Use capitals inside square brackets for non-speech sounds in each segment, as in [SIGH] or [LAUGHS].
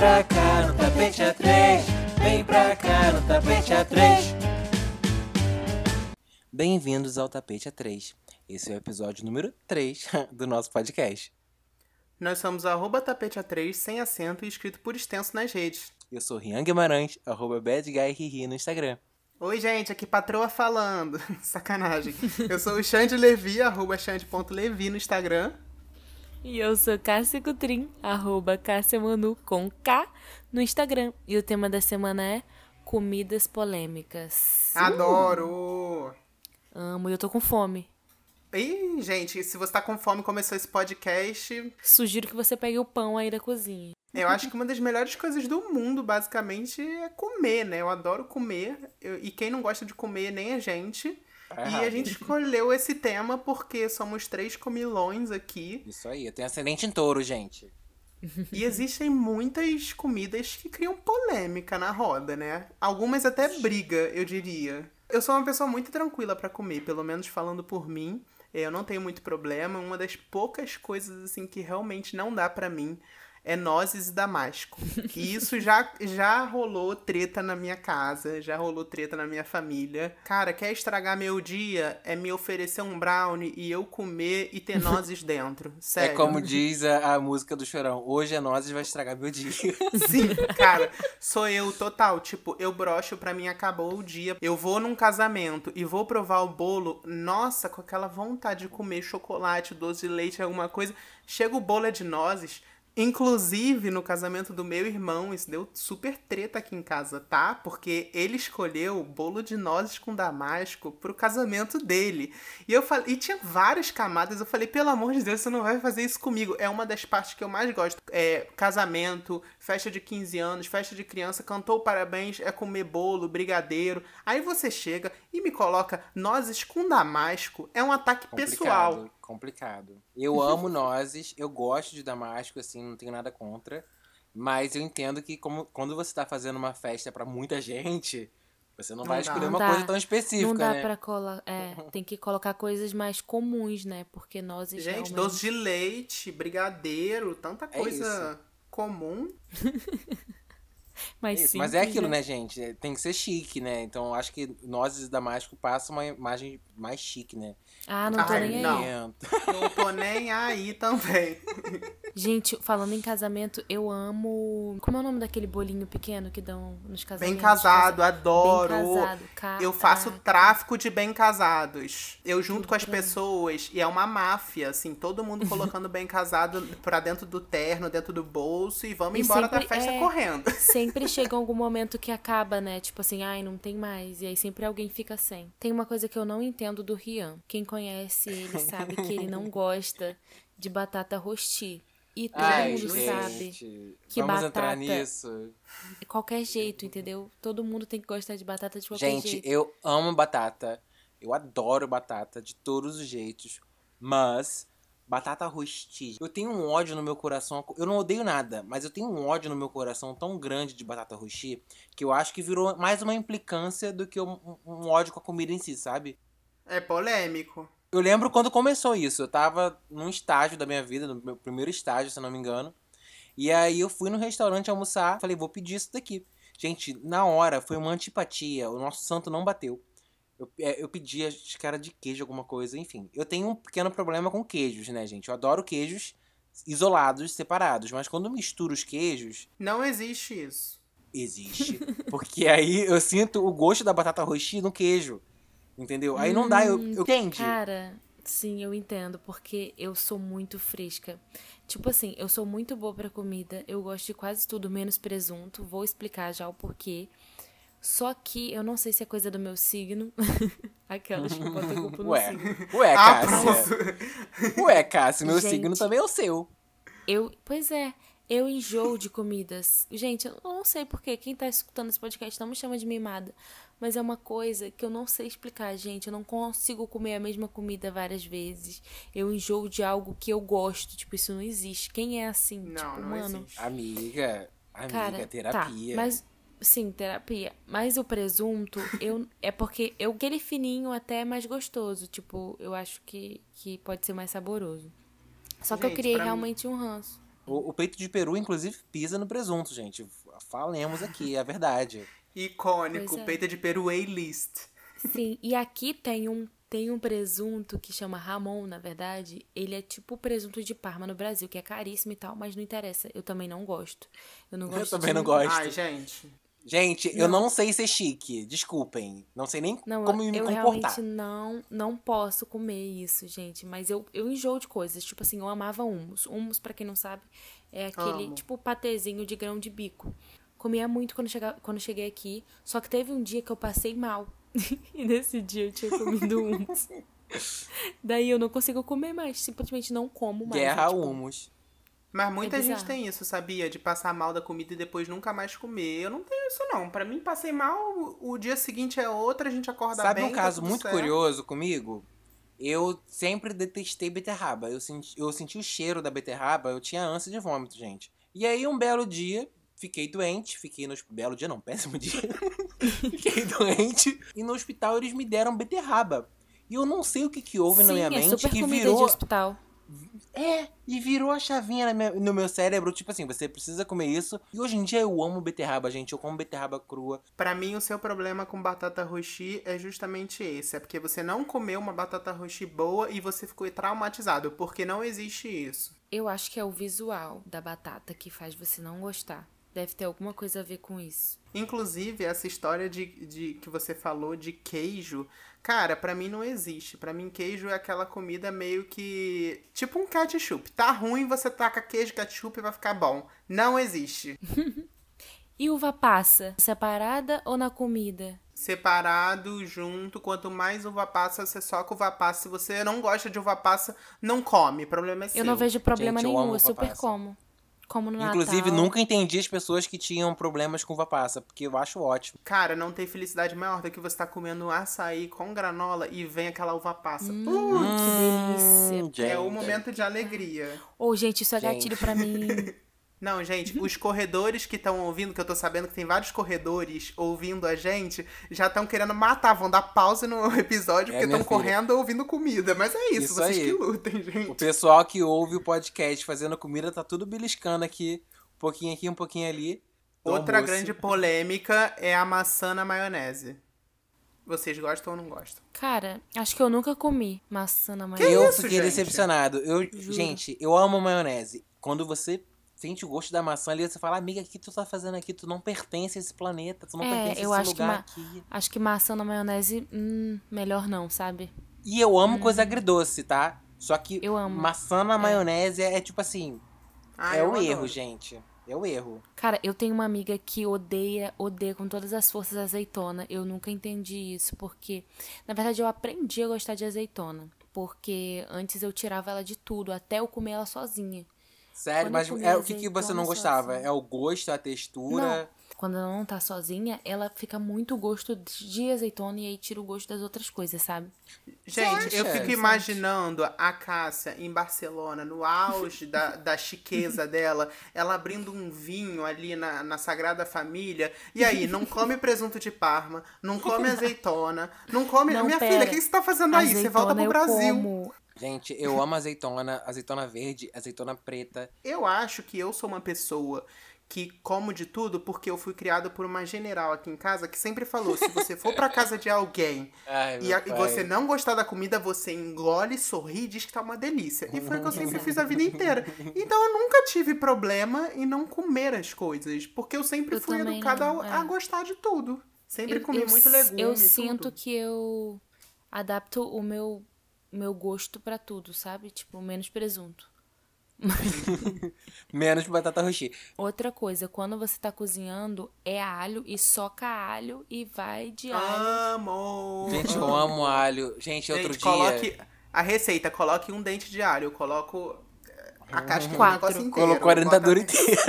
pra cá no tapete A3. Vem pra cá no tapete A3. Bem-vindos ao Tapete A3. Esse é o episódio número 3 [LAUGHS] do nosso podcast. Nós somos arroba tapete A3 sem acento e escrito por extenso nas redes. Eu sou Rian Guimarães, arroba no Instagram. Oi, gente, aqui patroa falando. [LAUGHS] Sacanagem. Eu sou o Xande Levi, arroba xande.levi no Instagram. E eu sou Cássia Cutrim, arroba Cássia Manu com K no Instagram. E o tema da semana é comidas polêmicas. Adoro! Amo, e eu tô com fome. Ih, gente, se você tá com fome começou esse podcast, Sugiro que você pegue o pão aí da cozinha. eu acho que uma das melhores coisas do mundo, basicamente, é comer, né? Eu adoro comer. eu- e quem não gosta de comer nem a gente. Tá e a gente [LAUGHS] escolheu esse tema porque somos três comilões aqui. Isso aí, eu tenho ascendente em touro, gente. E existem muitas comidas que criam polêmica na roda, né? Algumas até briga, eu diria. Eu sou uma pessoa muito tranquila pra comer, pelo menos falando por mim. É, Eu não tenho muito problema. Uma das poucas coisas assim que realmente não dá pra mim é nozes e damasco. E isso já, já rolou treta na minha casa, já rolou treta na minha família. Cara, quer estragar meu dia? É me oferecer um brownie e eu comer e ter nozes dentro. [LAUGHS] Sério. É como diz a, a música do Chorão, hoje é e vai estragar meu dia. [LAUGHS] Sim, cara, sou eu total. Tipo, eu brocho pra mim, acabou o dia. Eu vou num casamento e vou provar o bolo. Nossa, com aquela vontade de comer chocolate, doce de leite, alguma coisa. Chega o bolo é de nozes. Inclusive, no casamento do meu irmão, isso deu super treta aqui em casa, tá? Porque ele escolheu o bolo de nozes com damasco pro casamento dele. E eu falei, e tinha várias camadas. Eu falei, pelo amor de Deus, você não vai fazer isso comigo. É uma das partes que eu mais gosto. É casamento, festa de 15 anos, festa de criança, cantou parabéns, é comer bolo, brigadeiro. Aí você chega e me coloca nozes com damasco. É um ataque pessoal. Complicado, complicado. Eu amo nozes, eu gosto de damasco, assim, não tenho nada contra. Mas eu entendo que como, quando você tá fazendo uma festa pra muita gente, você não, Não vai dá. escolher Não uma dá. coisa tão específica, Não dá né? pra colar. É, tem que colocar coisas mais comuns, né? Porque nós Gente, realmente... doce de leite, brigadeiro, tanta É coisa comum. [LAUGHS] mais Isso, mas é aquilo, né, gente? É, Tem que ser chique, né? Então acho que nozes e damasco passam uma imagem mais chique, né? Ah, não tô Ai, nem aí. não. Alimento. Não tô nem aí também. Gente, falando em casamento, eu amo. Como é o nome daquele bolinho pequeno que dão nos casamentos? Bem casado, adoro. Bem casado, ca- Eu faço ah, tráfico de bem casados. Eu junto Tudo com as mim. pessoas e é uma máfia, assim, todo mundo colocando bem casado pra dentro do terno, dentro do bolso e vamos E embora da festa é- correndo. [LAUGHS] Sempre chega algum momento que acaba, né? Tipo assim, ai, não tem mais. E aí sempre alguém fica sem. Tem uma coisa que eu não entendo do Rian. Quem conhece ele sabe que ele não [LAUGHS] gosta de batata rosti. E todo Ai, mundo gente. sabe. que Vamos entrar batata- nisso. De qualquer jeito, entendeu? Todo mundo tem que gostar de batata de qualquer Gente, jeito. eu amo batata. Eu adoro batata de todos os jeitos. Mas, batata rosti. Eu tenho um ódio no meu coração. Eu não odeio nada, mas eu tenho um ódio no meu coração tão grande de batata rosti que eu acho que virou mais uma implicância do que um, um ódio com a comida em si, sabe? É polêmico. Eu lembro quando começou isso. Eu tava num estágio da minha vida, no meu primeiro estágio, se não me engano. E aí eu fui no restaurante almoçar, falei, vou pedir isso daqui. Gente, na hora foi uma antipatia, o nosso santo não bateu. Eu, é, eu pedi, acho que era de queijo, alguma coisa, enfim. Eu tenho um pequeno problema com queijos, né, gente? Eu adoro queijos isolados, separados. Mas quando eu misturo os queijos, Não existe isso. existe. Porque aí eu sinto o gosto da batata roxinha no queijo. Entendeu? Aí não dá, eu, eu entende? Cara, sim, eu entendo, porque eu sou muito fresca. Tipo assim, eu sou muito boa pra comida, eu gosto de quase tudo, menos presunto. Vou explicar já o porquê. Só que eu não sei se é coisa do meu signo. [LAUGHS] Aquelas [LAUGHS] que botam culpa no Ué, signo. ué, Ah, Cássia. Ué, Cássia, meu Gente. signo também é o seu. Eu, pois é, eu enjoo de comidas. Gente, eu não sei porquê. Quem tá escutando esse podcast não me chama de mimada. Mas é uma coisa que eu não sei explicar, gente. Eu não consigo comer a mesma comida várias vezes. Eu enjoo de algo que eu gosto. Tipo, isso não existe. Quem é assim? Não, tipo, não mano. existe. Amiga, amiga, Cara, terapia. tá. Mas, sim, terapia. Mas o presunto, [LAUGHS] eu, é porque eu, aquele fininho até é mais gostoso. Tipo, eu acho que, que pode ser mais saboroso. Só que eu Gente, criei pra mim- realmente um ranço. O, o peito de peru, inclusive, pisa no presunto, gente. Falemos aqui, é verdade. Icônico, é. peito de peru A-list. Sim, e aqui tem um, tem um presunto que chama Ramon, na verdade. Ele é tipo o presunto de Parma no Brasil, que é caríssimo e tal, mas não interessa. Eu também não gosto. Eu não Eu gosto também de- não gosto. Ai, gente. Gente, eu não sei ser chique. Desculpem. Não sei nem Não, como eu, me eu comportar. realmente não, não posso comer isso, gente. Mas eu, eu enjoo de coisas. Tipo assim, eu amava hummus. Hummus, pra quem não sabe, é aquele Amo. tipo patezinho de grão de bico. Comia muito quando, chega, quando cheguei aqui. Só que teve um dia que eu passei mal. [LAUGHS] e nesse dia eu tinha comido [LAUGHS] hummus. Daí eu não consigo comer mais. Simplesmente não como mais. Guerra É, tipo, humus. Mas muita É gente tem isso, sabia? De passar mal da comida e depois nunca mais comer. Eu não tenho isso, não. Pra mim, passei mal, o dia seguinte é outra, a gente acorda Sabe bem. um tá caso tudo muito certo. curioso comigo? Eu sempre detestei beterraba. Eu senti, eu senti o cheiro da beterraba, eu tinha ânsia de vômito, gente. E aí, um belo dia, fiquei doente. Fiquei no... Belo dia não, [LAUGHS] péssimo dia. fiquei doente. E no hospital eles me deram beterraba. E eu não sei o que, que houve na Sim, minha é mente super que virou... de hospital. É, e virou a chavinha na minha- no meu cérebro. Tipo assim, você precisa comer isso. E hoje em dia eu amo beterraba, gente. Eu como beterraba crua. Pra mim, o seu problema com batata roxi é justamente esse. É porque você não comeu uma batata roxi boa e você ficou traumatizado. Porque não existe isso. Eu acho que é o visual da batata que faz você não gostar. Deve ter alguma coisa a ver com isso. Inclusive, essa história de, de que você falou de queijo, cara, pra mim não existe. Pra mim, queijo é aquela comida meio que. Tipo um ketchup. Tá ruim, você taca queijo, ketchup e vai ficar bom. Não existe. [LAUGHS] E uva passa? Separada ou na comida? Separado, junto. Quanto mais uva passa, você soca uva passa. Se você não gosta de uva passa, não come. O problema é seu. Eu não vejo problema Gente, eu nenhum, eu, uva super passa. como. Como no Inclusive, Natal. nunca entendi as pessoas que tinham problemas com uva passa, porque eu acho ótimo. Cara, não tem felicidade maior do que você tá comendo açaí com granola e vem aquela uva passa. Hum, Uh, que delícia. é o gente. momento de alegria. Ô, gente, isso é Gente. gatilho pra mim. [LAUGHS] Não, gente, os corredores que estão ouvindo, que eu tô sabendo que tem vários corredores ouvindo a gente, já estão querendo matar, vão dar pause no [LAUGHS] episódio É, porque estão correndo ouvindo comida. Mas é isso, Isso vocês aí. que lutem, O gente. pessoal que ouve o podcast fazendo comida tá tudo beliscando aqui. Um pouquinho aqui, um pouquinho ali. Outra almoço. grande polêmica é a maçã na maionese. Vocês gostam ou não gostam? Cara, acho que eu nunca comi maçã na manhã. Eu isso, fiquei gente? decepcionado. Eu, Juro. gente, eu amo maionese. Quando você sente o gosto da maçã ali, você fala, amiga, o que tu tá fazendo aqui? Tu não pertence a esse planeta, tu não É, pertence a eu esse acho que lugar ma- aqui. Acho que maçã na maionese, hum, melhor não, sabe? E eu amo coisa agridoce, tá? Só que Hum. Eu amo. maçã na maionese é, tipo assim, Ah, é o erro, gente. É o erro. Cara, eu tenho uma amiga que odeia, odeia com todas as forças azeitona. Eu nunca entendi isso, porque, na verdade, eu aprendi a gostar de azeitona. Porque antes eu tirava ela de tudo, até eu comer ela sozinha. Sério, Quando mas é o que, que você não gostava? sozinha. É o gosto, a textura? Não, quando ela não tá sozinha, ela fica muito gosto de azeitona e aí tira o gosto das outras coisas, sabe? Gente, eu fico imaginando a Cássia em Barcelona, no auge da, [LAUGHS] da chiqueza dela, ela abrindo um vinho ali na, na Sagrada Família. E aí, não come presunto de Parma, não come azeitona, não come. Não, Minha pera. filha, o que você tá fazendo aí? Você volta pro Brasil. como. Gente, eu amo azeitona, azeitona verde, azeitona preta. Eu acho que eu sou uma pessoa que como de tudo porque eu fui criado por uma general aqui em casa que sempre falou: se você for pra casa de alguém [LAUGHS] Ai, e, a- e você não gostar da comida, você engole, sorri e diz que tá uma delícia. E foi o que eu sempre fiz a vida inteira. Então eu nunca tive problema em não comer as coisas, porque eu sempre Eu fui educada não, a, é. a gostar de tudo. Sempre Eu- comi eu muito legume. Eu sinto tudo. que eu adapto o meu, meu gosto pra tudo, sabe? Tipo, menos presunto. [LAUGHS] Menos batata roxi. Outra coisa, quando você tá cozinhando, é alho e soca alho e vai de alho. Amo! Gente, eu amo alho. Gente, outro Gente, dia. coloque a receita, coloque um dente de alho. Eu coloco eh, a casca do Quatro. negócio inteiro. Colocou a dentadura inteira.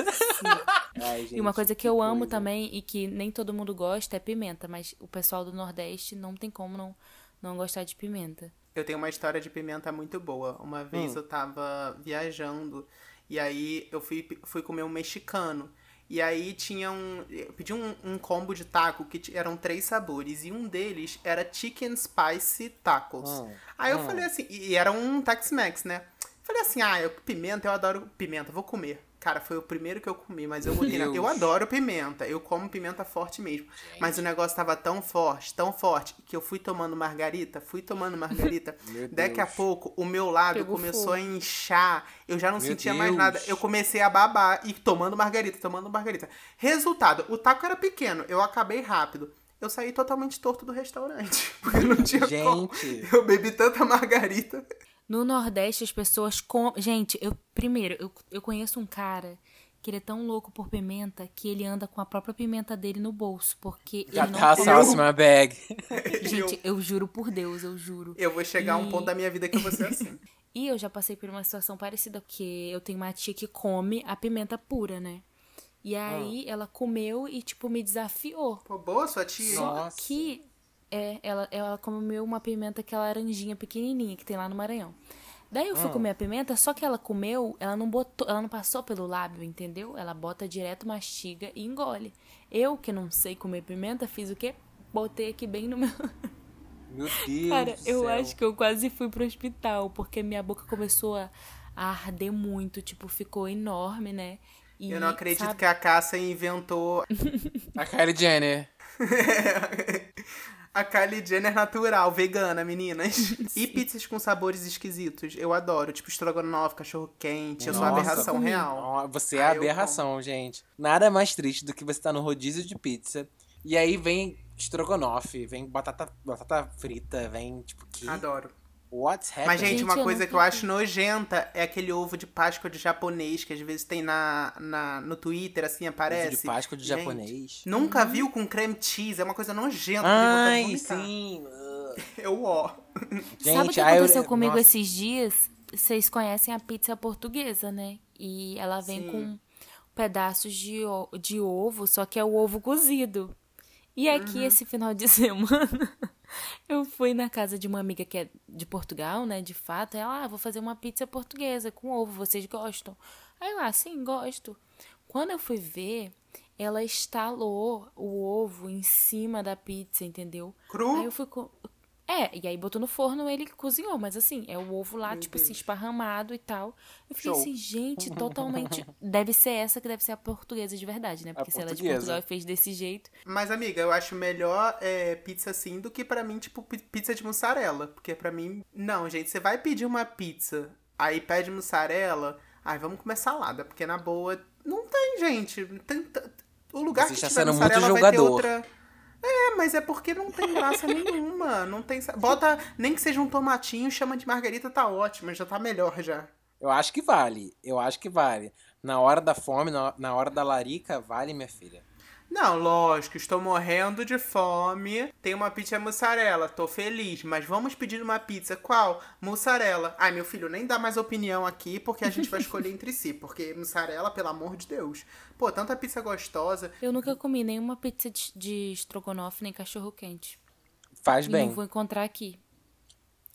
[LAUGHS] Ai, gente, E uma coisa que eu amo coisa. também e que nem todo mundo gosta é pimenta, mas o pessoal do Nordeste não tem como não, não gostar de pimenta. Eu tenho uma história de pimenta muito boa. Uma vez Hum. eu tava viajando e aí eu fui, fui comer um mexicano. E aí tinha um. Eu pedi um, um combo de taco que eram três sabores. E um deles era Chicken Spicy Tacos. Hum, Aí eu hum. falei assim. E era um Tex-Mex, né? Falei assim: ah, eu, pimenta, eu adoro pimenta, vou comer. Cara, foi o primeiro que eu comi, mas eu botei na... Eu adoro pimenta, eu como pimenta forte mesmo. Mas o negócio tava tão forte, tão forte, que eu fui tomando margarita, fui tomando margarita. [LAUGHS] Daqui a pouco, o meu lábio Pegou começou fogo. a inchar. Eu já não Meu sentia mais Deus. nada. Eu comecei a babar e tomando margarita, tomando margarita. Resultado, o taco era pequeno, eu acabei rápido. Eu saí totalmente torto do restaurante. [LAUGHS] Porque não tinha como. Gente. Eu bebi tanta margarita. No Nordeste, as pessoas com. Gente, eu. Primeiro, eu, eu conheço um cara que ele é tão louco por pimenta que ele anda com a própria pimenta dele no bolso. Porque Já ele não tá sauce my bag. [LAUGHS] Gente, eu juro por Deus, eu juro. Eu vou chegar a um E- ponto da minha vida que eu vou ser assim. [LAUGHS] E eu já passei por uma situação parecida, porque eu tenho uma tia que come a pimenta pura, né? E aí ela comeu e, tipo, me desafiou. Pô, boa sua tia. hein? Nossa. Só que é, ela, ela comeu uma pimenta que é laranjinha pequenininha que tem lá no Maranhão. Daí eu fui Ah. comer a pimenta, só que ela comeu, ela não botou, ela não passou pelo lábio, entendeu? Ela bota direto, mastiga e engole. Eu, que não sei comer pimenta, fiz o quê? Botei aqui bem no meu. [LAUGHS] Meu Deus. Cara, do eu céu. acho que eu quase fui pro hospital, porque minha boca começou a, a arder muito, tipo, ficou enorme, né? E, Eu não acredito sabe, que a Cássia inventou [LAUGHS] A Kylie Jenner. [LAUGHS] a Kylie Jenner natural, vegana, meninas. [LAUGHS] E pizzas com sabores esquisitos. Eu adoro. Tipo, estrogonofe, cachorro quente. Eu sou a Nossa, aberração comi. real. Você é a eu aberração, gente. Nada mais triste do que você estar no rodízio de pizza e aí vem estrogonofe, vem batata, batata frita, vem tipo que Adoro. What's happening? Mas, gente, Gente, uma coisa que eu acho nojenta é aquele ovo de Páscoa de japonês, que às vezes tem na, na, no Twitter, assim, Ovo aparece. de Páscoa de Gente, japonês. Nunca viu com creme cheese, é uma coisa nojenta. Ai, sim. [LAUGHS] Eu, ó. Gente, Sabe o que aí eu- aconteceu comigo nossa. esses dias? Vocês conhecem a pizza portuguesa, né? E ela vem Sim. com pedaços de, de ovo, só que é o ovo cozido. E aqui, Uhum. esse final de [LAUGHS] semana, eu fui na casa de uma amiga que é de Portugal, né? De fato. Ela, ah, vou fazer uma pizza portuguesa com ovo, vocês gostam? Aí eu, ah, sim, gosto. Quando eu fui ver, ela estalou o ovo em cima da pizza, entendeu? Cru? Aí eu fui com... É, e aí botou no forno, ele cozinhou, mas assim, é o ovo lá, tipo assim, esparramado e tal. Eu fiquei Show. assim, gente, [LAUGHS] totalmente. Deve ser essa que deve ser a portuguesa de verdade, né? Porque se ela é de. Portugal e fez desse jeito. Mas, amiga, eu acho melhor é, pizza assim do que pra mim, tipo, pi- pizza de mussarela. Porque pra mim, não, gente, você vai pedir uma pizza, aí pede mussarela, aí vamos comer salada, porque na boa, não tem, gente. Tem, o lugar Você que está tiver sendo muito mussarela vai ter outra. É, mas é porque não tem graça nenhuma. Não tem. Bota, nem que seja um tomatinho, chama de margarita, tá ótimo, já tá melhor já. Eu acho que vale. Eu acho que vale. Na hora da fome, na hora da larica, vale, minha filha. Não, lógico, estou morrendo de fome. Tem uma pizza mussarela, tô feliz, mas vamos pedir uma pizza. Qual? Mussarela. Ai, meu filho, nem dá mais opinião aqui, porque a gente vai escolher [LAUGHS] entre si. Porque mussarela, pelo amor de Deus. Pô, tanta pizza gostosa. Eu nunca comi nenhuma pizza de, de estrogonofe nem cachorro quente. Faz E bem. não vou encontrar aqui.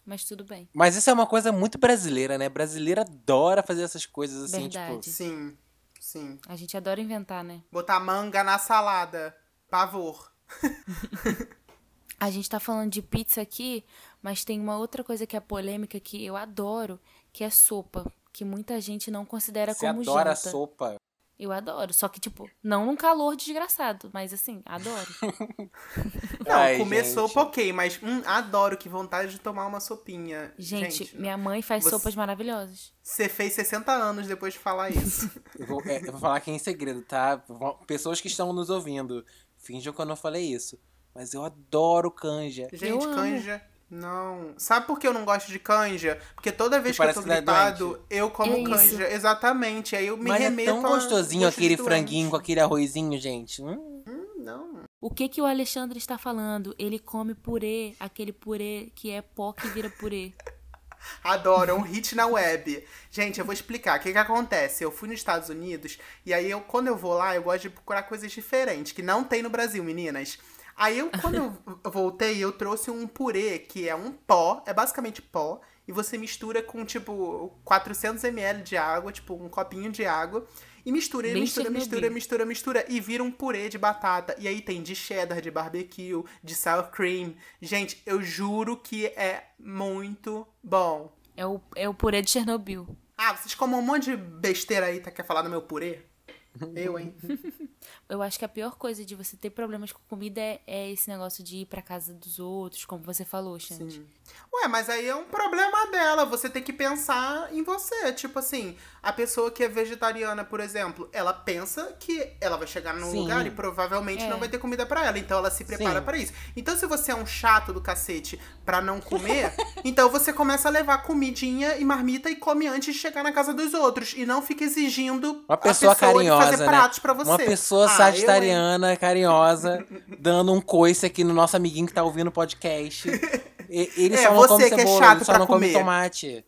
Mas tudo bem. Mas isso é uma coisa muito brasileira, né? Brasileira adora fazer essas coisas assim, Verdade. tipo. Sim, sim. A gente adora inventar, né? Botar manga na salada. Pavor. [LAUGHS] A gente tá falando de pizza aqui, mas tem uma outra coisa que é polêmica que eu adoro, que é sopa. Que muita gente não considera Você como adora janta. sopa. Eu adoro. Só que, tipo, não num calor desgraçado, mas assim, adoro. [LAUGHS] [LAUGHS] Não, Ai, comer gente. sopa ok, mas hum, adoro, que vontade de tomar uma sopinha. Gente, minha mãe faz você- sopas maravilhosas. Você fez 60 anos depois de falar isso. [LAUGHS] Eu vou, é, eu vou falar aqui em segredo, tá? Pessoas que estão nos ouvindo, finjam que eu não falei isso. Mas eu adoro canja. Gente, amo. canja. Não. Sabe por que eu não gosto de canja? Porque toda vez Que que, eu tô dá gripado, doente. eu como É isso. canja. Exatamente. Aí eu me Mas é remeto tão a gostosinho gostos aquele franguinho com aquele arrozinho, gente. Hum. Hum, não. O que que o Alexandre está falando? Ele come purê, aquele purê que é pó que vira purê. [LAUGHS] Adoro, é um hit na web. Gente, eu vou explicar. O que que acontece? Eu fui nos Estados Unidos e aí eu, quando eu vou lá, eu gosto de procurar coisas diferentes, que não tem no Brasil, meninas. Aí eu, [LAUGHS] quando eu voltei, eu trouxe um purê, que é um pó, é basicamente pó, e você mistura com, tipo, 400ml de água, tipo, um copinho de água, e mistura, Bem mistura, mistura, mistura, mistura, e vira um purê de batata. E aí tem de cheddar, de barbecue, de sour cream. Gente, eu juro que é muito bom. É o, é o purê de Chernobyl. Ah, vocês comem um monte de besteira aí, tá quer falar do meu purê? Eu, hein? [LAUGHS] Eu acho que a pior coisa de você ter problemas com comida é, é esse negócio de ir pra casa dos outros, como você falou, Xande. Ué, mas aí é um problema dela. Você tem que pensar em você. Tipo assim, a pessoa que é vegetariana, por exemplo, ela pensa que ela vai chegar num Sim. lugar e provavelmente É. não vai ter comida pra ela. Então ela se prepara Sim. pra isso. Então se você é um chato do cacete pra não comer, [LAUGHS] então você começa a levar comidinha e marmita e come antes de chegar na casa dos outros. E não fica exigindo Uma a pessoa pessoa de carinhosa, fazer né? pratos pra você. Uma pessoa Ah, eu, sagitariana, carinhosa, [LAUGHS] dando um coice aqui no nosso amiguinho que tá ouvindo o podcast. E- Ele [LAUGHS] É, só não come é cebola, chato ele só não come comer. tomate.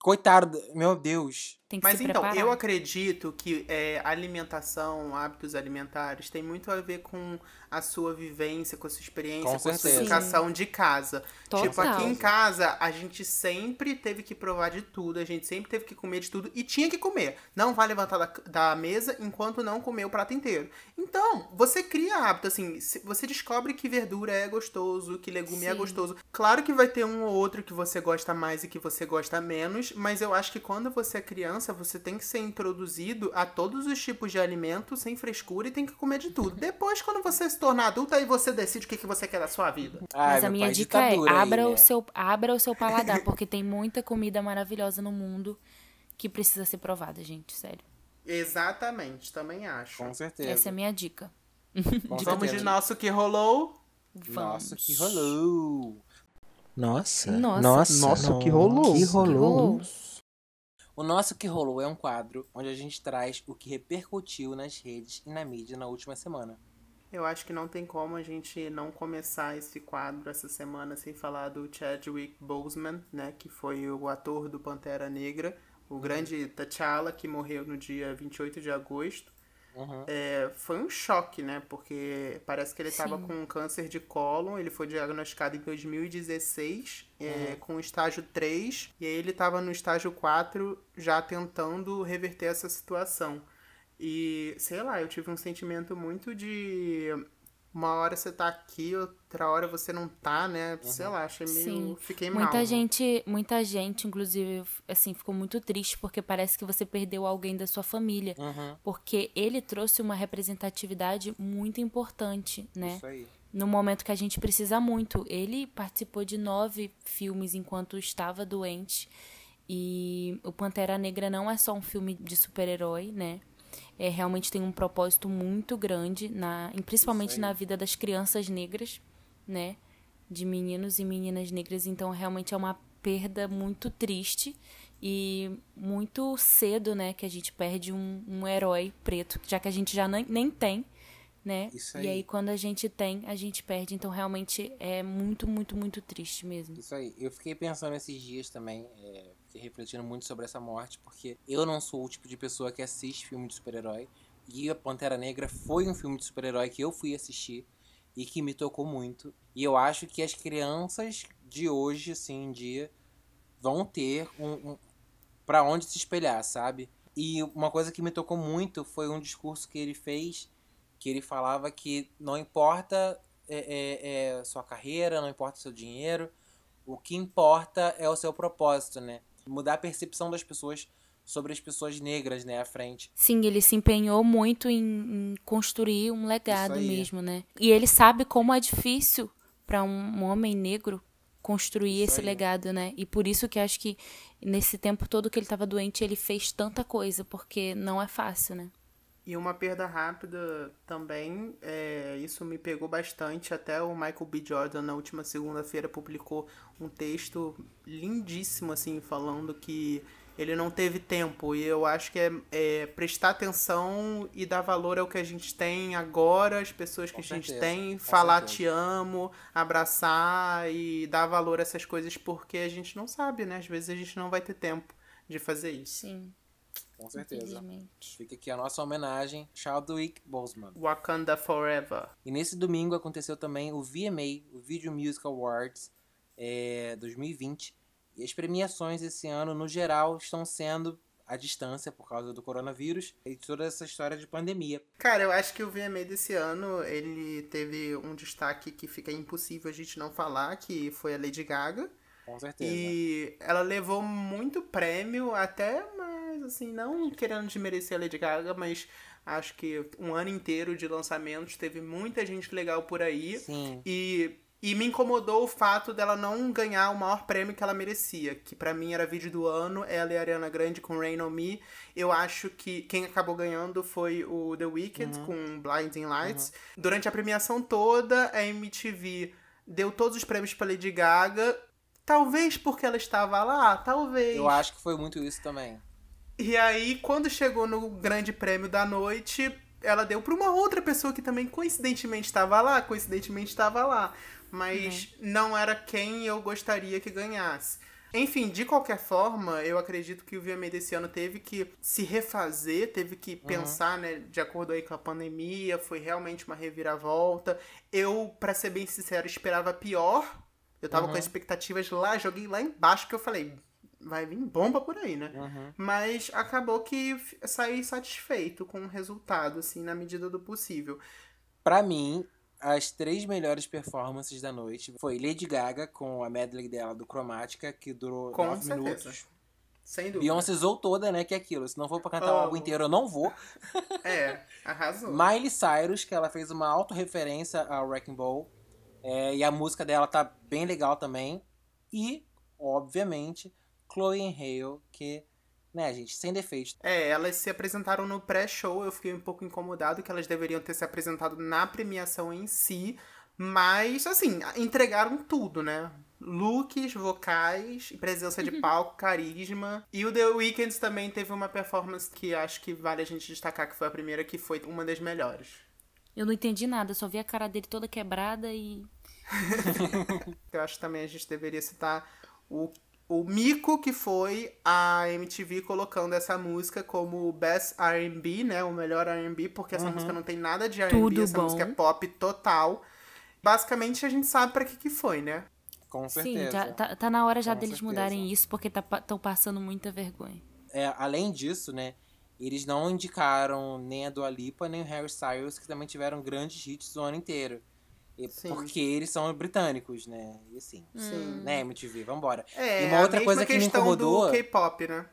Coitado, do- meu Deus. Tem que Mas se então, preparar. eu acredito que é, alimentação, hábitos alimentares, tem muito a ver com a sua vivência, com a sua experiência, Com com, a sua educação de casa. Total. Tipo, aqui em casa, a gente sempre teve que provar de tudo, a gente sempre teve que comer de tudo e tinha que comer. Não vai levantar da, da mesa enquanto não comer o prato inteiro. Então, você cria hábito, assim, se- você descobre que verdura é gostoso, que legume é Sim. gostoso. Claro que vai ter um ou outro que você gosta mais e que você gosta menos, mas eu acho que quando você é criança, você tem que ser introduzido a todos os tipos de alimento sem frescura e tem que comer de tudo. Depois, quando você se tornar adulto, aí você decide o que, que você quer da sua vida. Ai, Mas a minha dica é, ditadura aí, abra, né? o seu, abra o seu paladar, porque tem muita comida maravilhosa no mundo que precisa ser provada, gente, sério. Exatamente, também acho. Com certeza. Essa é a minha dica. com Vamos de nosso que rolou. Vamos. Nossa, que rolou. Nossa. Nossa. Nossa, que rolou. Que Que rolou. O nosso que rolou é um quadro onde a gente traz o que repercutiu nas redes e na mídia na última semana. Eu acho que não tem como a gente não começar esse quadro essa semana sem falar do Chadwick Boseman, né, que foi o ator do Pantera Negra, o grande T'Challa que morreu no dia 28 de agosto. Uhum. É, foi um choque, né? Porque parece que ele estava com um câncer de cólon. Ele foi diagnosticado em 2016, é, Uhum. com o estágio 3. E aí ele estava no estágio 4, já tentando reverter essa situação. E, sei lá, eu tive um sentimento muito de. Uma hora você tá aqui, outra hora você não tá, né? Sei lá, achei meio. Sim. Fiquei mal. Muita gente, muita gente, inclusive, assim, ficou muito triste porque parece que você perdeu alguém da sua família. Uhum. Porque ele trouxe uma representatividade muito importante, né? Isso aí. no momento que a gente precisa muito. Ele participou de nove filmes enquanto estava doente. E o Pantera Negra não é só um filme de super-herói, né? É, realmente tem um propósito muito grande, na, principalmente aí. na vida das crianças negras, né? De meninos e meninas negras. Então, realmente é uma perda muito triste e muito cedo, né? Que a gente perde um, um herói preto, já que a gente já nem, nem tem, né? Isso E aí. aí, quando a gente tem, a gente perde. Então, realmente é muito, muito, muito triste mesmo. Isso aí. Eu fiquei pensando esses dias também, é, refletindo muito sobre essa morte, porque eu não sou o tipo de pessoa que assiste filme de super-herói. E a Pantera Negra foi um filme de super-herói que eu fui assistir e que me tocou muito. E eu acho que as crianças de hoje, assim, em dia, vão ter um, um para onde se espelhar, sabe? E uma coisa que me tocou muito foi um discurso que ele fez, que ele falava que não importa é, é, é, sua carreira, não importa seu dinheiro, o que importa é o seu propósito, né? Mudar a percepção das pessoas sobre as pessoas negras, né, à frente. Sim, ele se empenhou muito em, em construir um legado mesmo, né? E ele sabe como é difícil para um homem negro construir Isso esse aí. legado, né? E por isso que acho que nesse tempo todo que ele estava doente, ele fez tanta coisa, porque não é fácil, né? E uma perda rápida também, é, isso me pegou bastante. Até o Michael B. Jordan, na última segunda-feira, publicou um texto lindíssimo, assim, falando que ele não teve tempo. E eu acho que é, é prestar atenção e dar valor ao que a gente tem agora, as pessoas que Com a gente certeza, tem, com falar certeza. te amo, abraçar e dar valor a essas coisas, porque a gente não sabe, né? Às vezes a gente não vai ter tempo de fazer isso. Sim, Com certeza. Fica aqui a nossa homenagem, Chadwick Boseman. Wakanda Forever. E nesse domingo aconteceu também o VMA, o Video Music Awards é, 2020. E as premiações esse ano, no geral, estão sendo à distância por causa do coronavírus e toda essa história de pandemia. Cara, eu acho que o VMA desse ano, ele teve um destaque que fica impossível a gente não falar, que foi a Lady Gaga. Com certeza. E ela levou muito prêmio, até, mas assim, não querendo desmerecer a Lady Gaga, mas acho que um ano inteiro de lançamentos teve muita gente legal por aí. Sim. E, e me incomodou o fato dela não ganhar o maior prêmio que ela merecia, que pra mim era vídeo do ano, ela e a Ariana Grande com Rain On Me. Eu acho que quem acabou ganhando foi o The Weeknd com Blinding Lights. Durante a premiação toda, a MTV deu todos os prêmios pra Lady Gaga. Talvez porque ela estava lá, talvez. Eu acho que foi muito isso também. E aí, quando chegou no grande prêmio da noite, ela deu pra uma outra pessoa que também coincidentemente estava lá, coincidentemente estava lá. Mas não era quem eu gostaria que ganhasse. Enfim, de qualquer forma, eu acredito que o VMA desse ano teve que se refazer, teve que pensar, né, de acordo aí com a pandemia, foi realmente uma reviravolta. Eu, pra ser bem sincero, esperava pior. Eu tava com expectativas lá, joguei lá embaixo, que eu falei, vai vir bomba por aí, né? Uhum. Mas acabou que saí satisfeito com o resultado, assim, na medida do possível. Pra mim, as três melhores performances da noite foi Lady Gaga com a medley dela do Chromatica, que durou Com nove certeza. minutos. Sem dúvida. Beyoncé zoou toda, né? Que é aquilo. Se não for pra cantar o Amo. álbum inteiro, eu não vou. É, arrasou. Miley Cyrus, que ela fez uma autorreferência ao Wrecking Ball. É, e a música dela tá bem legal também. E, obviamente, Chloe Hale, que, né, gente, sem defeitos. É, elas se apresentaram no pré-show, eu fiquei um pouco incomodado que elas deveriam ter se apresentado na premiação em si, mas, assim, entregaram tudo, né? Looks, vocais, presença de palco, carisma. E o The Weeknd também teve uma performance que acho que vale a gente destacar que foi a primeira, que foi uma das melhores. Eu não entendi nada, só vi a cara dele toda quebrada e. [LAUGHS] [LAUGHS] Eu acho que também a gente deveria citar o, o mico que foi a MTV colocando essa música como o Best R&B, né? O melhor R&B, porque essa música não tem nada de R&B, essa bom. música é pop total. Basicamente, a gente sabe pra que que foi, né? Com Sim, certeza. já, tá, tá na hora já Com deles certeza. mudarem isso, porque estão passando muita vergonha. É, além disso, né, eles não indicaram nem a Dua Lipa, nem o Harry Styles, que também tiveram grandes hits o ano inteiro. Sim. porque eles são britânicos, né? E assim, Sim. né, MTV, vambora. É, e uma outra coisa que me incomodou, do K-pop, né?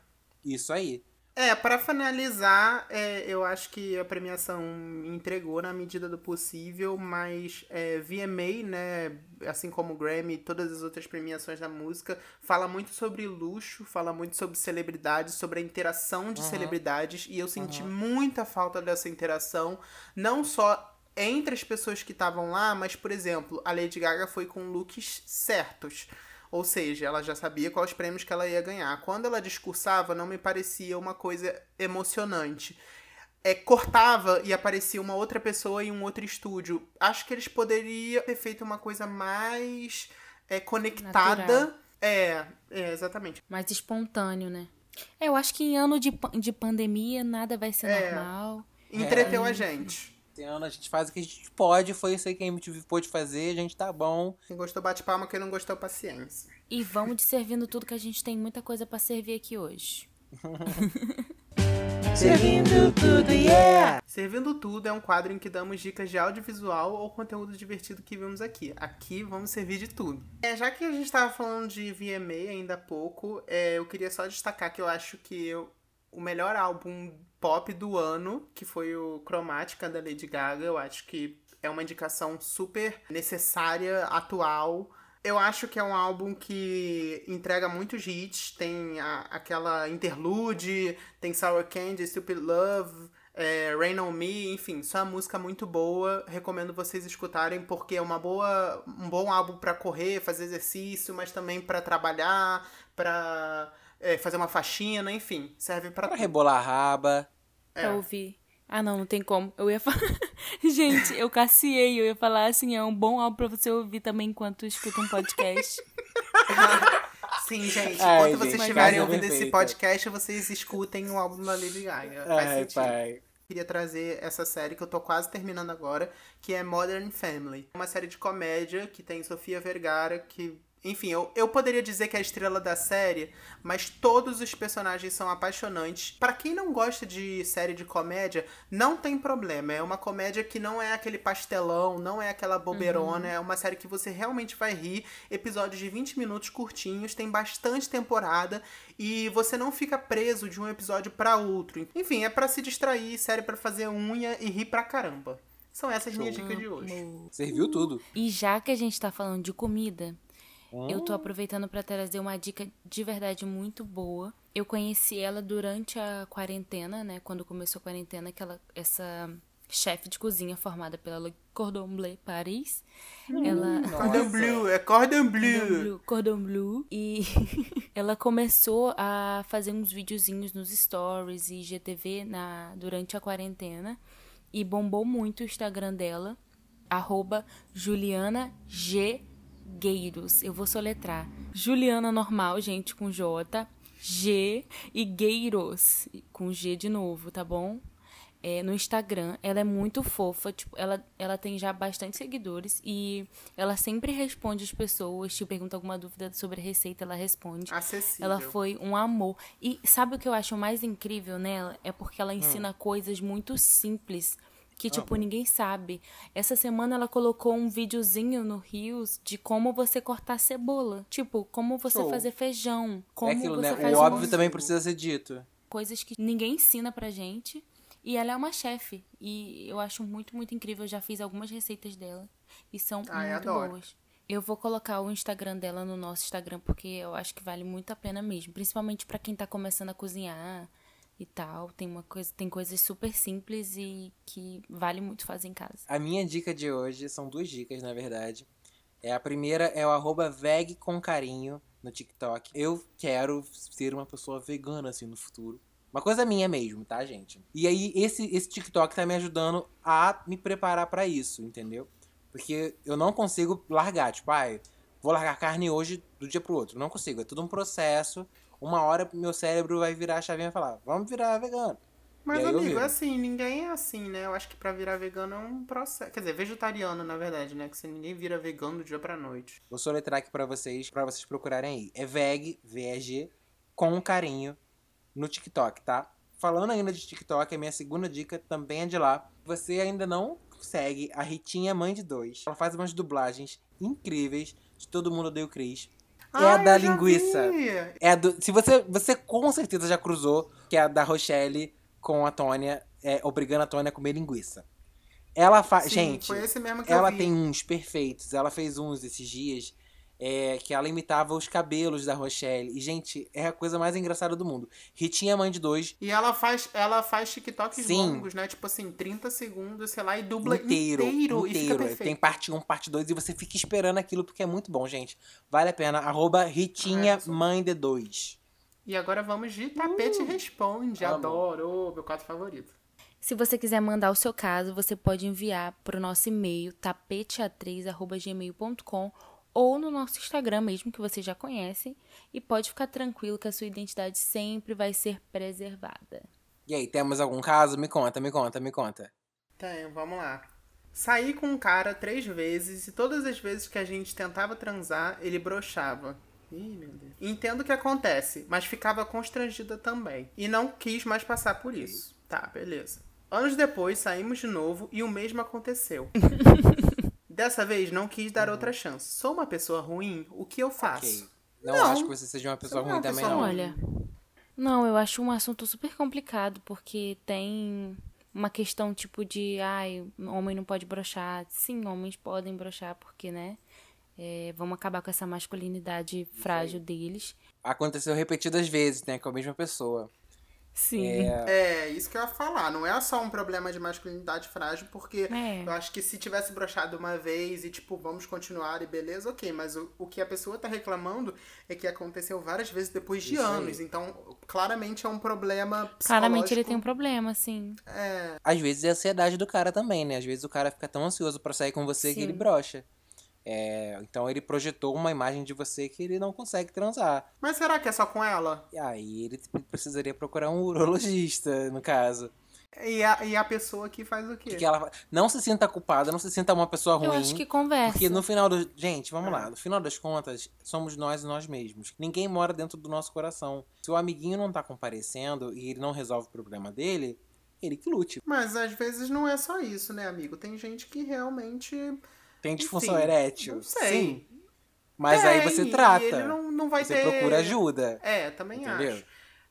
isso aí. É, pra finalizar, é, eu acho que a premiação entregou na medida do possível, mas é, VMA, né, assim como o Grammy e todas as outras premiações da música, fala muito sobre luxo, fala muito sobre celebridades, sobre a interação de Uhum. celebridades, e eu senti muita falta dessa interação, não só entre as pessoas que estavam lá, mas, por exemplo, a Lady Gaga foi com looks certos. Ou seja, ela já sabia quais os prêmios que ela ia ganhar. Quando ela discursava, não me parecia uma coisa emocionante. É, cortava e aparecia uma outra pessoa em um outro estúdio. Acho que eles poderiam ter feito uma coisa mais é, conectada. É, é, exatamente. Mais espontâneo, né? É, eu acho que em ano de, de pandemia nada vai ser É. normal. Entreteu a gente. Esse ano a gente faz o que a gente pode, foi isso aí que a MTV pôde fazer, a gente tá bom. Quem gostou, bate palma. Quem não gostou, paciência. E vamos de servindo tudo que a gente tem muita coisa pra servir aqui hoje. [LAUGHS] Servindo tudo, yeah! Servindo Tudo é um quadro em que damos dicas de audiovisual ou conteúdo divertido que vimos aqui. Aqui vamos servir de tudo. É, já que a gente estava falando de VMA ainda há pouco, é, eu queria só destacar que eu acho que eu- o melhor álbum pop do ano, que foi o Chromatica da Lady Gaga, eu acho que é uma indicação super necessária, atual. Eu acho que é um álbum que entrega muitos hits, tem a- aquela interlude, tem Sour Candy, Stupid Love, é, Rain On Me, enfim, só uma música muito boa. Recomendo vocês escutarem porque é uma boa, um bom álbum pra correr, fazer exercício, mas também pra trabalhar, pra é, fazer uma faxina, enfim, serve pra Pra rebolar a raba. É. Pra ouvir. Ah, não, não tem como. Eu ia falar. [LAUGHS] gente, eu caciei. Eu ia falar assim: é um bom álbum pra você ouvir também enquanto escuta um podcast. [LAUGHS] Sim, gente, Ai, enquanto vocês estiverem ouvindo esse perfeita. podcast, vocês escutem o álbum da Lady Gaga. Faz Ai, sentido. pai. Queria trazer essa série que eu tô quase terminando agora, que é Modern Family. Uma série de comédia que tem Sofia Vergara, que Enfim, eu, eu poderia dizer que é a estrela da série, mas todos os personagens são apaixonantes. Para quem não gosta de série de comédia, não tem problema. É uma comédia que não é aquele pastelão, não é aquela bobeirona, uhum. é uma série que você realmente vai rir. Episódios de 20 minutos curtinhos, tem bastante temporada e você não fica preso de um episódio para outro. Enfim, é para se distrair, série para fazer unha e rir pra caramba. São essas minhas dicas de hoje. Serviu tudo. E já que a gente tá falando de comida, eu tô aproveitando para trazer uma dica de verdade muito boa. Eu conheci ela durante a quarentena, né? Quando começou a quarentena, que ela, essa chefe de cozinha formada pela Cordon Bleu Paris. Hum, ela Cordon Bleu, é Cordon Bleu. Cordon Bleu. E [LAUGHS] ela começou a fazer uns videozinhos nos stories e GTV na durante a quarentena e bombou muito o Instagram dela, arroba Juliana G Gueiros. Eu vou soletrar. Juliana normal, gente, com J, G e Gueiros, com G de novo, tá bom? É, no Instagram, ela é muito fofa, tipo, ela, ela tem já bastante seguidores e ela sempre responde as pessoas, te pergunta alguma dúvida sobre a receita, ela responde. Acessível. Ela foi um amor. E sabe o que eu acho mais incrível nela? É porque ela ensina hum. coisas muito simples que, tipo, ninguém sabe. Essa semana ela colocou um videozinho no Rios de como você cortar cebola. Tipo, como você Show. fazer feijão. Como é aquilo, você né? Faz o óbvio também precisa ser dito. Coisas que ninguém ensina pra gente. E ela é uma chefe. E eu acho muito, muito incrível. Eu já fiz algumas receitas dela. E são Ai, muito adoro. boas. Eu vou colocar o Instagram dela no nosso Instagram, porque eu acho que vale muito a pena mesmo. Principalmente para quem tá começando a cozinhar e tal. Tem uma coisa, tem coisas super simples e que vale muito fazer em casa. A minha dica de hoje são duas dicas, na verdade. É a primeira é o arroba veg com carinho no TikTok. Eu quero ser uma pessoa vegana assim no futuro. Uma coisa minha mesmo, tá, gente? E aí esse esse TikTok tá me ajudando a me preparar para isso, entendeu? Porque eu não consigo largar, tipo, ai, vou largar carne hoje do dia pro outro. Não consigo, é tudo um processo uma hora meu cérebro vai virar a chavinha e falar, vamos virar vegano. Mas, amigo, é assim, ninguém é assim, né? Eu acho que pra virar vegano é um processo. Quer dizer, vegetariano, na verdade, né? Que você ninguém vira vegano do dia pra noite. Vou soletrar aqui pra vocês, pra vocês procurarem aí. É veg, V-E-G, com carinho, no TikTok, tá? Falando ainda de TikTok, a minha segunda dica também é de lá. Você ainda não segue a Ritinha Mãe de Dois. Ela faz umas dublagens incríveis de Todo Mundo o Cris é a da linguiça. Vi. É do, se você, você com certeza já cruzou, que é a da Rochelle com a Tônia, é, obrigando a Tônia a comer linguiça. Ela faz. Gente, ela tem uns perfeitos. Ela fez uns esses dias é, que ela imitava os cabelos da Rochelle. E, gente, é a coisa mais engraçada do mundo. Ritinha mãe de dois. E ela faz, ela faz TikToks Sim. longos, né? Tipo assim, 30 segundos, sei lá, e dubla inteiro. Inteiro. inteiro. Tem parte 1, parte 2, e você fica esperando aquilo porque é muito bom, gente. Vale a pena. Arroba Ritinha ah, mãe de dois. E agora vamos de Tapete uh, Responde. Adoro, meu quadro favorito. Se você quiser mandar o seu caso, você pode enviar para o nosso e-mail tapeteatriz.gmail.com ou no nosso Instagram mesmo, que você já conhece, e pode ficar tranquilo que a sua identidade sempre vai ser preservada. E aí, temos algum caso? Me conta, me conta, me conta. Tenho, vamos lá. Saí com um cara três vezes e todas as vezes que a gente tentava transar, ele brochava. Ih, meu Deus. Entendo o que acontece, mas ficava constrangida também. E não quis mais passar por isso. Tá, beleza. Anos depois, saímos de novo e o mesmo aconteceu. [LAUGHS] Dessa vez não quis dar uhum. outra chance. Sou uma pessoa ruim? O que eu faço? Okay. Não, não, acho que você seja uma pessoa ruim é uma também, pessoa não. Olha, não, eu acho um assunto super complicado, porque tem uma questão tipo de, ai, homem não pode brochar. Sim, homens podem brochar, porque, né? É, vamos acabar com essa masculinidade frágil deles. Aconteceu repetidas vezes, né? Com a mesma pessoa. Sim. É... é, isso que eu ia falar. Não é só um problema de masculinidade frágil, porque é. eu acho que se tivesse brochado uma vez e, tipo, vamos continuar e beleza, ok. Mas o, o que a pessoa tá reclamando é que aconteceu várias vezes depois de isso anos. Aí. Então, claramente é um problema psicológico. Claramente ele tem um problema, sim. É. Às vezes é a ansiedade do cara também, né? Às vezes o cara fica tão ansioso para sair com você sim. que ele brocha. É, então ele projetou uma imagem de você que ele não consegue transar. Mas será que é só com ela? E aí ele precisaria procurar um urologista, no caso. E a, e a pessoa que faz o quê? Que que ela... Não se sinta culpada, não se sinta uma pessoa ruim. Eu acho que conversa. Porque no final do. Gente, vamos lá. No final das contas, somos nós e nós mesmos. Ninguém mora dentro do nosso coração. Se o amiguinho não tá comparecendo e ele não resolve o problema dele, ele que lute. Mas às vezes não é só isso, né, amigo? Tem gente que realmente. Tem disfunção Enfim, erétil? Sim. Mas aí Tem, você e trata. Ele não, não vai você ter. procura ajuda. É, também Entendeu? acho.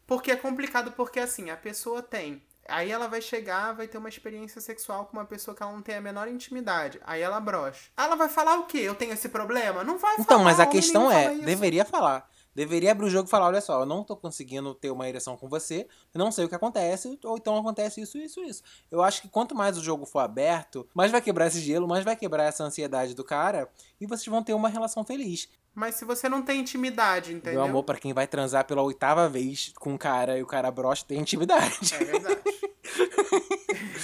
Porque é complicado, porque assim, a pessoa tem. Aí ela vai chegar, vai ter uma experiência sexual com uma pessoa que ela não tem a menor intimidade. Aí ela brocha. Ela vai falar o quê? Eu tenho esse problema? Não vai falar. Então, mas a questão é, deveria falar. Deveria abrir o jogo e falar, olha só, eu não tô conseguindo ter uma ereção com você, eu não sei o que acontece, ou então acontece isso, isso, isso. Eu acho que quanto mais o jogo for aberto, mais vai quebrar esse gelo, mais vai quebrar essa ansiedade do cara, e vocês vão ter uma relação feliz. Mas se você não tem intimidade, entendeu? Meu amor, pra quem vai transar pela oitava vez com um cara e o cara brocha, tem intimidade. É verdade.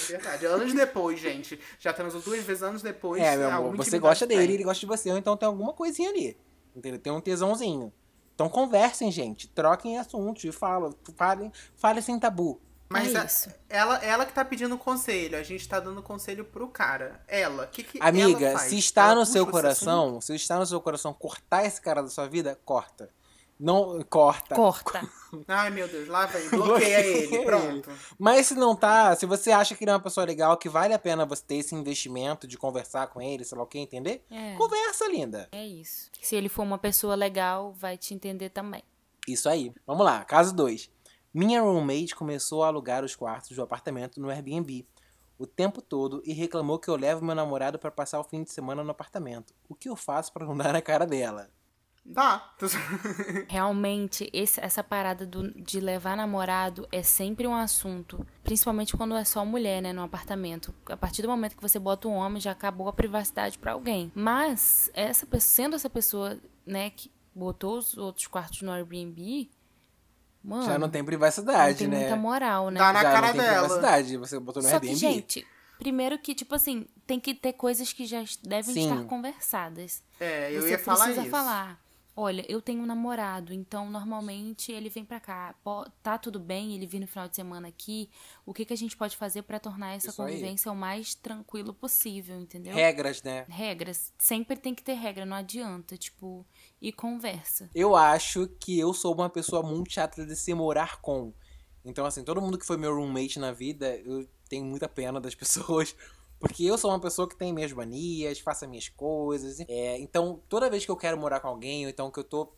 É verdade. Anos depois, gente. Já transou duas vezes anos depois. É, meu amor, você gosta dele, tem. ele gosta de você, ou então tem alguma coisinha ali. Entendeu? Tem um tesãozinho. Então conversem, gente. Troquem assuntos e falam. Falem, falem sem tabu. Mas É a- isso. ela, ela que tá pedindo conselho, a gente tá dando conselho pro cara. Ela, o que, que ela Amiga, faz? se está Ela no seu coração, se está no seu coração cortar esse cara da sua vida, corta. Não corta. Corta. [LAUGHS] Ai, meu Deus, lá vem, bloqueia ele, pronto. Mas se não tá, se você acha que ele é uma pessoa legal, que vale a pena você ter esse investimento de conversar com ele, sei lá o que, entender? É. Conversa, linda. É isso. Se ele for uma pessoa legal, vai te entender também. Isso aí. Vamos lá, caso 2. Minha roommate começou a alugar os quartos do apartamento no Airbnb o tempo todo e reclamou que eu levo meu namorado para passar o fim de semana no apartamento. O que eu faço para não [LAUGHS] dar na cara dela? Dá. Realmente, esse- essa parada do- de levar namorado é sempre um assunto. Principalmente quando é só mulher, né, no apartamento. A partir do momento que você bota um homem, já acabou a privacidade pra alguém. Mas, essa sendo essa pessoa, né, que botou os outros quartos no Airbnb, mano, Já não tem não privacidade, tem né? muita moral, né? Dá na Já cara não tem dela. privacidade. Você botou no Só que, Airbnb. gente, primeiro que, tipo assim, tem que ter coisas que já devem Sim. estar conversadas. É, eu Você ia falar precisa isso. falar. Olha, eu tenho um namorado, então normalmente ele vem pra cá. Tá tudo bem ele vir no final de semana aqui? O que, que a gente pode fazer pra tornar essa Isso aí. convivência o mais tranquilo possível, entendeu? Regras, né? Regras. Sempre tem que ter regra, não adianta, tipo, e conversa. Eu acho que eu sou uma pessoa muito chata de se morar com. Então, assim, todo mundo que foi meu roommate na vida, eu tenho muita pena das [LAUGHS] pessoas. Porque eu sou uma pessoa que tem minhas manias, faço as minhas coisas. É, então, toda vez que eu quero morar com alguém, ou então que eu tô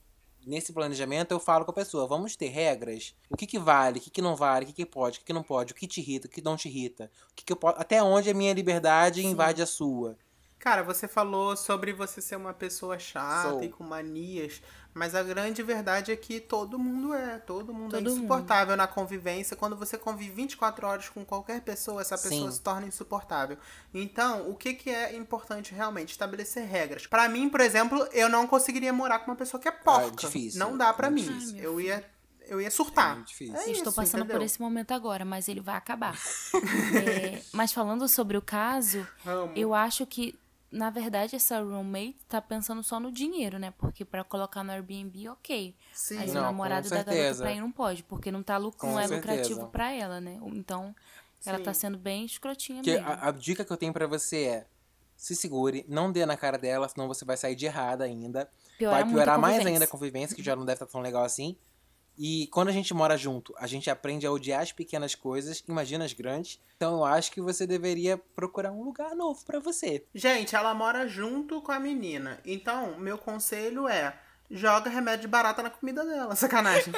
nesse planejamento, eu falo com a pessoa, vamos ter regras? O que que vale, o que que não vale, o que que pode, o que que não pode, o que te irrita, o que não te irrita. O que que eu posso... Até onde a minha liberdade invade a sua. Cara, você falou sobre você ser uma pessoa chata Sou. e com manias, mas a grande verdade é que todo mundo é, todo mundo é Todo insuportável na convivência. Quando você convive 24 horas com qualquer pessoa, essa pessoa Sim. se torna insuportável. Então, o que, que é importante realmente? Estabelecer regras. Pra mim, por exemplo, eu não conseguiria morar com uma pessoa que é porca. difícil, Não dá pra muito mim. Ai, eu ia eu ia surtar. É muito difícil. É Eu estou isso, passando por entendeu? esse momento agora, mas ele vai acabar. [LAUGHS] É, mas falando sobre o caso, Amo. eu acho que, na verdade, essa roommate tá pensando só no dinheiro, né? Porque pra colocar no Airbnb, ok. Sim. Mas Não, o namorado da garota pra ir não pode, porque não, tá lu- Com não é certeza. lucrativo pra ela, né? Então, ela Sim. tá sendo bem escrotinha Que mesmo. a, a dica que eu tenho pra você é: se segure, não dê na cara dela, senão você vai sair de errada ainda. Piora vai piorar mais ainda a convivência, que já não deve estar tão legal assim. E quando a gente mora junto, a gente aprende a odiar as pequenas coisas, imagina as grandes. Então eu acho que você deveria procurar um lugar novo pra você. Gente, ela mora junto com a menina. Então, meu conselho é: joga remédio de barata na comida dela. [LAUGHS] Sacanagem.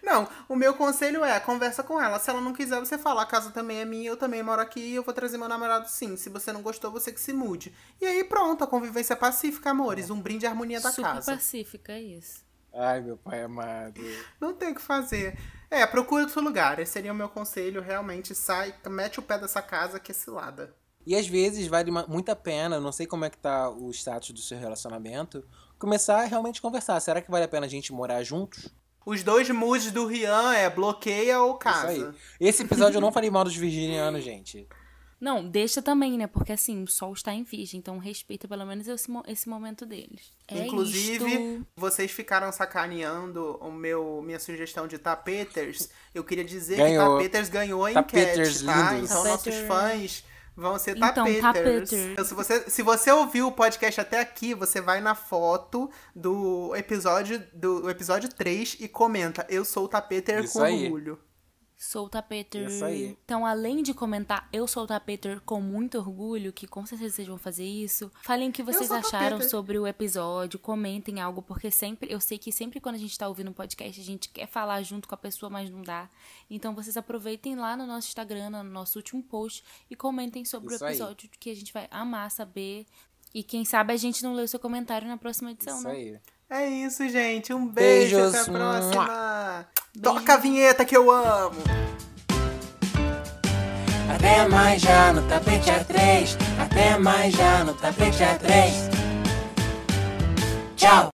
não, o meu conselho é: conversa com ela. Se ela não quiser, você fala: a casa também é minha, eu também moro aqui, eu vou trazer meu namorado sim. Se você não gostou, você que se mude. E aí, pronto, a convivência é pacífica, amores. Um brinde à harmonia da Super casa. pacífica, é isso. Ai, meu pai amado. Não tem o que fazer. É, procura outro lugar. Esse seria o meu conselho. Realmente, sai, mete o pé dessa casa que é cilada. E às vezes vale muito a pena, não sei como é que tá o status do seu relacionamento, começar a realmente conversar. Será que vale a pena a gente morar juntos? Os dois moods do Rian é bloqueia ou casa. Isso aí. Esse episódio eu não falei mal dos virginianos, [LAUGHS] gente. Não, deixa também, né? Porque assim, o sol está em virgem, então respeita pelo menos esse, esse momento deles. É Inclusive, isto. vocês ficaram sacaneando o meu, minha sugestão de tapeters. Eu queria dizer Ganhou. que tapeters ganhou a Tapeters enquete, tá? lindos. Então nossos fãs vão ser Então, tapeters. tapeters. Então, se, você, se você ouviu o podcast até aqui, você vai na foto do episódio do episódio 3 e comenta: Eu sou o tapeter Isso com aí. orgulho. Sou o Tapeter. Isso aí. Então, além de comentar eu sou o Tapeter com muito orgulho, que com certeza vocês vão fazer isso, falem o que vocês acharam Tapeter. sobre o episódio, comentem algo, porque sempre, eu sei que sempre quando a gente tá ouvindo um podcast, a gente quer falar junto com a pessoa, mas não dá. Então, vocês aproveitem lá no nosso Instagram, no nosso último post, e comentem sobre Isso o aí. episódio, que a gente vai amar saber. E quem sabe a gente não lê o seu comentário na próxima edição, Isso né? aí. É isso, gente. Um beijo. Beijos. Até a próxima. Beijo. Toca a vinheta que eu amo. Até mais já no tapete A3. Até mais já no tapete A3. Tchau.